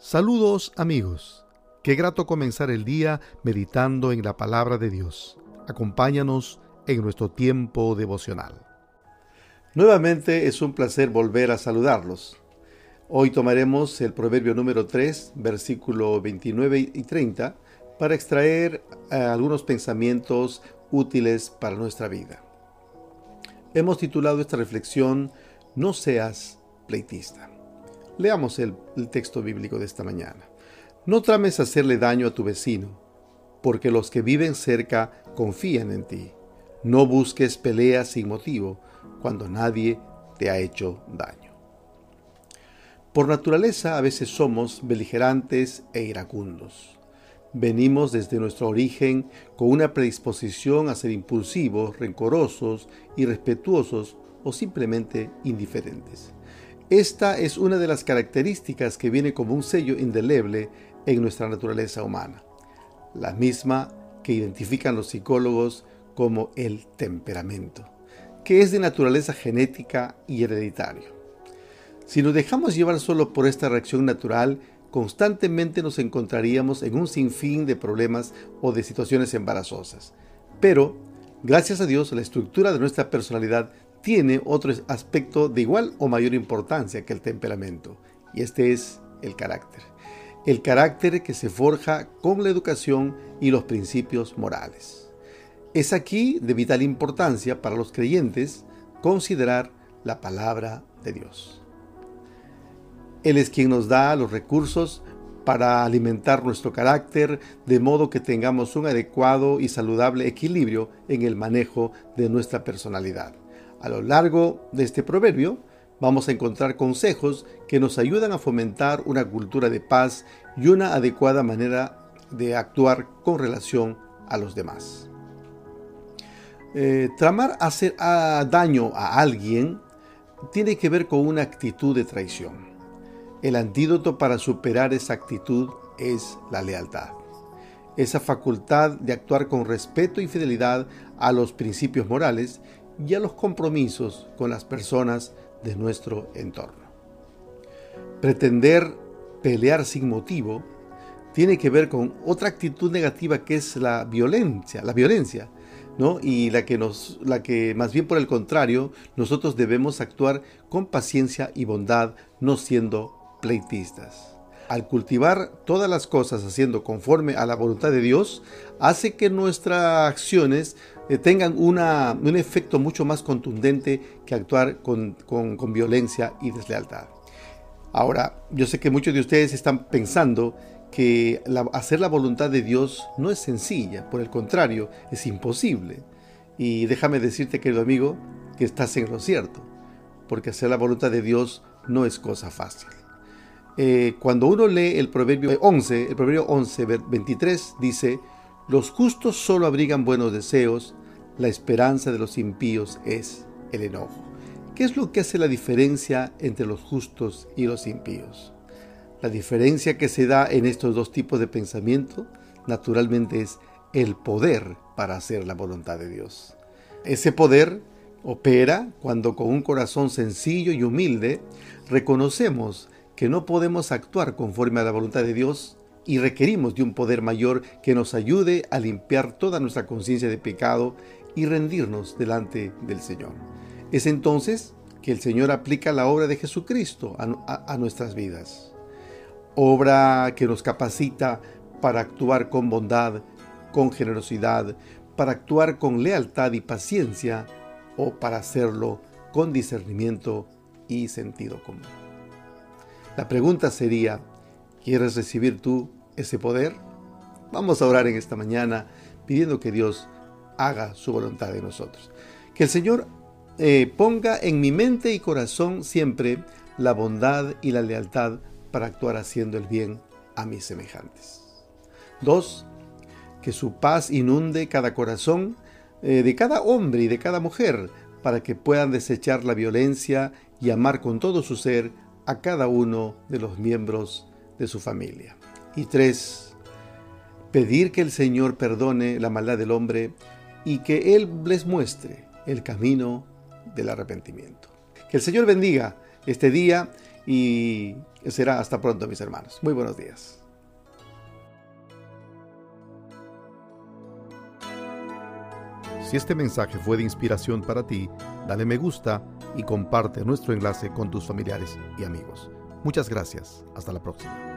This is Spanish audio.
Saludos amigos. Qué grato comenzar el día meditando en la palabra de Dios. Acompáñanos en nuestro tiempo devocional. Nuevamente es un placer volver a saludarlos. Hoy tomaremos el proverbio número 3, versículo 29 y 30, para extraer eh, algunos pensamientos útiles para nuestra vida. Hemos titulado esta reflexión No seas pleitista. Leamos el, texto bíblico de esta mañana. No trames hacerle daño a tu vecino, porque los que viven cerca confían en ti. No busques peleas sin motivo cuando nadie te ha hecho daño. Por naturaleza a veces somos beligerantes e iracundos. Venimos desde nuestro origen con una predisposición a ser impulsivos, rencorosos, irrespetuosos o simplemente indiferentes. Esta es una de las características que viene como un sello indeleble en nuestra naturaleza humana, la misma que identifican los psicólogos como el temperamento, que es de naturaleza genética y hereditario. Si nos dejamos llevar solo por esta reacción natural, constantemente nos encontraríamos en un sinfín de problemas o de situaciones embarazosas. Pero, gracias a Dios, la estructura de nuestra personalidad tiene otro aspecto de igual o mayor importancia que el temperamento, y este es el carácter. El carácter que se forja con la educación y los principios morales. Es aquí de vital importancia para los creyentes considerar la palabra de Dios. Él es quien nos da los recursos para alimentar nuestro carácter de modo que tengamos un adecuado y saludable equilibrio en el manejo de nuestra personalidad. A lo largo de este proverbio vamos a encontrar consejos que nos ayudan a fomentar una cultura de paz y una adecuada manera de actuar con relación a los demás. Eh, tramar hacer daño a alguien tiene que ver con una actitud de traición. El antídoto para superar esa actitud es la lealtad. Esa facultad de actuar con respeto y fidelidad a los principios morales y a los compromisos con las personas de nuestro entorno. Pretender pelear sin motivo tiene que ver con otra actitud negativa que es la violencia, la violencia, ¿no? Y la que nos la que más bien por el contrario, nosotros debemos actuar con paciencia y bondad, no siendo pleitistas. Al cultivar todas las cosas haciendo conforme a la voluntad de Dios, hace que nuestras acciones eh, tengan una, un efecto mucho más contundente que actuar con, violencia y deslealtad. Ahora, yo sé que muchos de ustedes están pensando que hacer la voluntad de Dios no es sencilla, por el contrario, es imposible. Y déjame decirte, querido amigo, que estás en lo cierto, porque hacer la voluntad de Dios no es cosa fácil. Eh, cuando uno lee el proverbio 11, el proverbio 11, 23, dice, los justos solo abrigan buenos deseos, la esperanza de los impíos es el enojo. ¿Qué es lo que hace la diferencia entre los justos y los impíos? La diferencia que se da en estos dos tipos de pensamiento, naturalmente, es el poder para hacer la voluntad de Dios. Ese poder opera cuando con un corazón sencillo y humilde reconocemos que no podemos actuar conforme a la voluntad de Dios y requerimos de un poder mayor que nos ayude a limpiar toda nuestra conciencia de pecado y rendirnos delante del Señor. Es entonces que el Señor aplica la obra de Jesucristo a, nuestras vidas. Obra que nos capacita para actuar con bondad, con generosidad, para actuar con lealtad y paciencia o para hacerlo con discernimiento y sentido común. La pregunta sería, ¿quieres recibir tú ese poder? Vamos a orar en esta mañana pidiendo que Dios haga su voluntad en nosotros. Que el Señor eh, ponga en mi mente y corazón siempre la bondad y la lealtad para actuar haciendo el bien a mis semejantes. Dos, que su paz inunde cada corazón eh, de cada hombre y de cada mujer para que puedan desechar la violencia y amar con todo su ser a cada uno de los miembros de su familia. Y tres, pedir que el Señor perdone la maldad del hombre y que Él les muestre el camino del arrepentimiento. Que el Señor bendiga este día y será hasta pronto mis hermanos. Muy buenos días. Si este mensaje fue de inspiración para ti, dale me gusta y comparte nuestro enlace con tus familiares y amigos. Muchas gracias. Hasta la próxima.